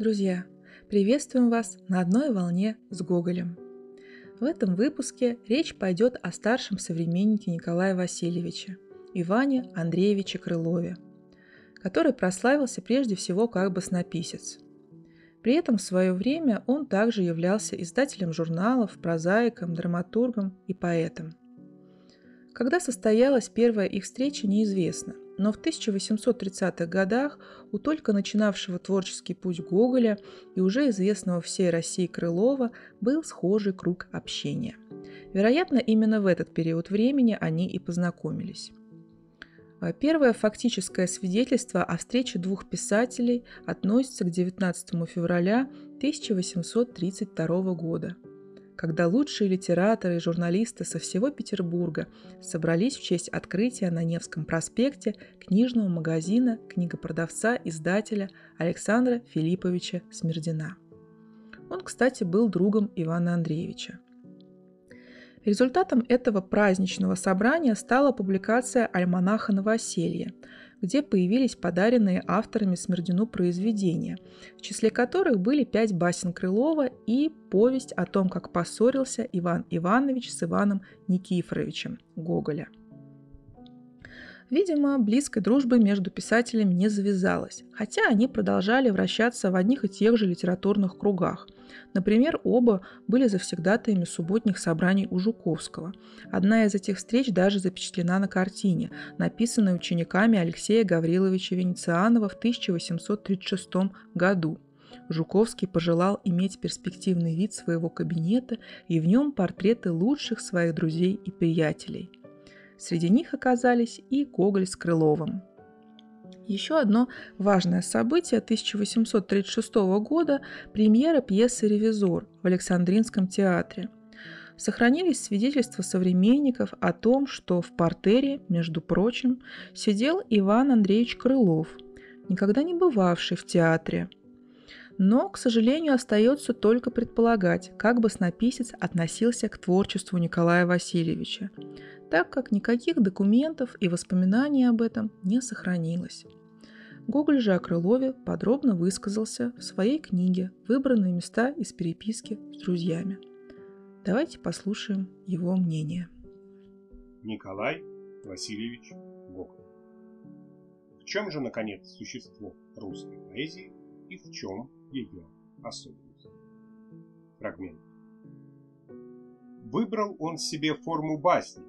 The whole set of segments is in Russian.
Друзья, приветствуем вас на одной волне с Гоголем. В этом выпуске речь пойдет о старшем современнике Николая Васильевича, Иване Андреевиче Крылове, который прославился прежде всего как баснописец. При этом в свое время он также являлся издателем журналов, прозаиком, драматургом и поэтом. Когда состоялась первая их встреча, неизвестно – но в 1830-х годах у только начинавшего творческий путь Гоголя и уже известного всей России Крылова был схожий круг общения. Вероятно, именно в этот период времени они и познакомились. А первое фактическое свидетельство о встрече двух писателей относится к 19 февраля 1832 года – когда лучшие литераторы и журналисты со всего Петербурга собрались в честь открытия на Невском проспекте книжного магазина книгопродавца-издателя Александра Филипповича Смердина. Он, кстати, был другом Ивана Андреевича. Результатом этого праздничного собрания стала публикация альманаха «Новоселье», где появились подаренные авторами Смердину произведения, в числе которых были пять басен Крылова и повесть о том, как поссорился Иван Иванович с Иваном Никифоровичем Гоголя – Видимо, близкой дружбы между писателями не завязалось, хотя они продолжали вращаться в одних и тех же литературных кругах. Например, оба были завсегдатаями субботних собраний у Жуковского. Одна из этих встреч даже запечатлена на картине, написанной учениками Алексея Гавриловича Венецианова в 1836 году. Жуковский пожелал иметь перспективный вид своего кабинета и в нем портреты лучших своих друзей и приятелей – Среди них оказались и Гоголь с Крыловым. Еще одно важное событие 1836 года – премьера пьесы «Ревизор» в Александринском театре. Сохранились свидетельства современников о том, что в портере, между прочим, сидел Иван Андреевич Крылов, никогда не бывавший в театре. Но, к сожалению, остается только предполагать, как баснописец относился к творчеству Николая Васильевича так как никаких документов и воспоминаний об этом не сохранилось. Гоголь же о Крылове подробно высказался в своей книге «Выбранные места из переписки с друзьями». Давайте послушаем его мнение. Николай Васильевич Гоголь. В чем же, наконец, существо русской поэзии и в чем ее особенность? Фрагмент. Выбрал он себе форму басни,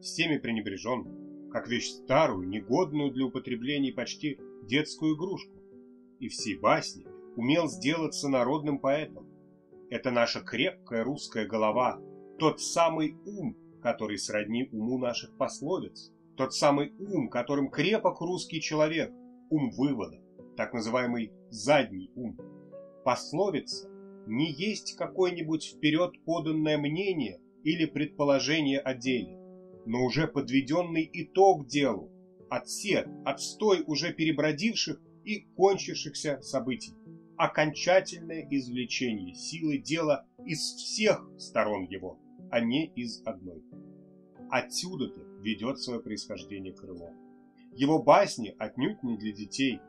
всеми пренебрежен, как вещь старую, негодную для употребления почти детскую игрушку. И всей басни умел сделаться народным поэтом. Это наша крепкая русская голова, тот самый ум, который сродни уму наших пословиц, тот самый ум, которым крепок русский человек, ум вывода, так называемый задний ум. Пословица не есть какое-нибудь вперед поданное мнение или предположение о деле но уже подведенный итог делу, отсет, отстой уже перебродивших и кончившихся событий, окончательное извлечение силы дела из всех сторон его, а не из одной. Отсюда-то ведет свое происхождение крыло. Его басни отнюдь не для детей,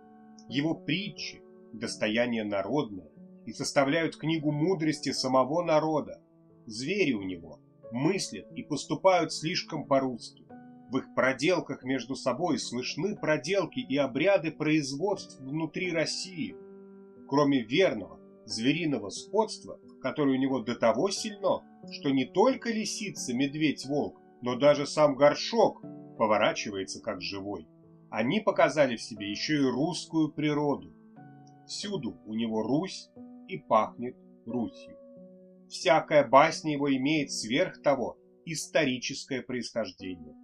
его притчи – достояние народное и составляют книгу мудрости самого народа. Звери у него – мыслят и поступают слишком по-русски. В их проделках между собой слышны проделки и обряды производств внутри России. Кроме верного, звериного сходства, которое у него до того сильно, что не только лисица, медведь, волк, но даже сам горшок поворачивается как живой. Они показали в себе еще и русскую природу. Всюду у него Русь и пахнет Русью всякая басня его имеет сверх того историческое происхождение.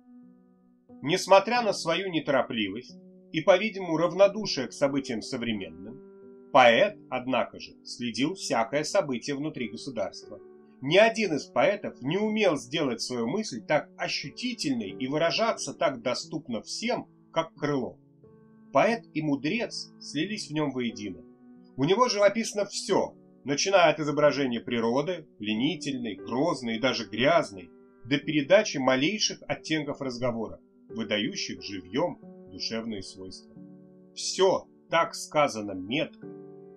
Несмотря на свою неторопливость и, по-видимому, равнодушие к событиям современным, поэт, однако же, следил всякое событие внутри государства. Ни один из поэтов не умел сделать свою мысль так ощутительной и выражаться так доступно всем, как Крылов. Поэт и мудрец слились в нем воедино. У него живописно все, начиная от изображения природы, пленительной, грозной и даже грязной, до передачи малейших оттенков разговора, выдающих живьем душевные свойства. Все так сказано метко,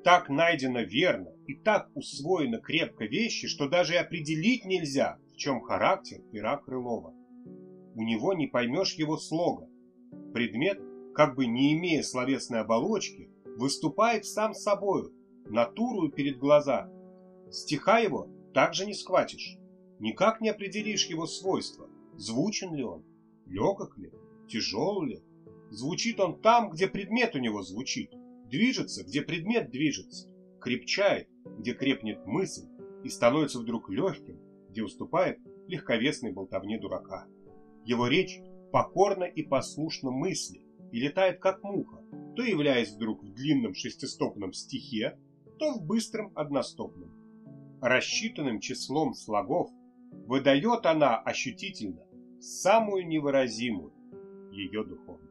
так найдено верно и так усвоено крепко вещи, что даже и определить нельзя, в чем характер пера Крылова. У него не поймешь его слога. Предмет, как бы не имея словесной оболочки, выступает сам собою, натурую перед глаза. Стиха его также не схватишь. Никак не определишь его свойства. Звучен ли он, легок ли, тяжел ли. Звучит он там, где предмет у него звучит. Движется, где предмет движется. Крепчает, где крепнет мысль. И становится вдруг легким, где уступает легковесной болтовне дурака. Его речь покорна и послушна мысли и летает как муха, то являясь вдруг в длинном шестистопном стихе, то в быстром одностопном. Рассчитанным числом слогов выдает она ощутительно самую невыразимую ее духовность.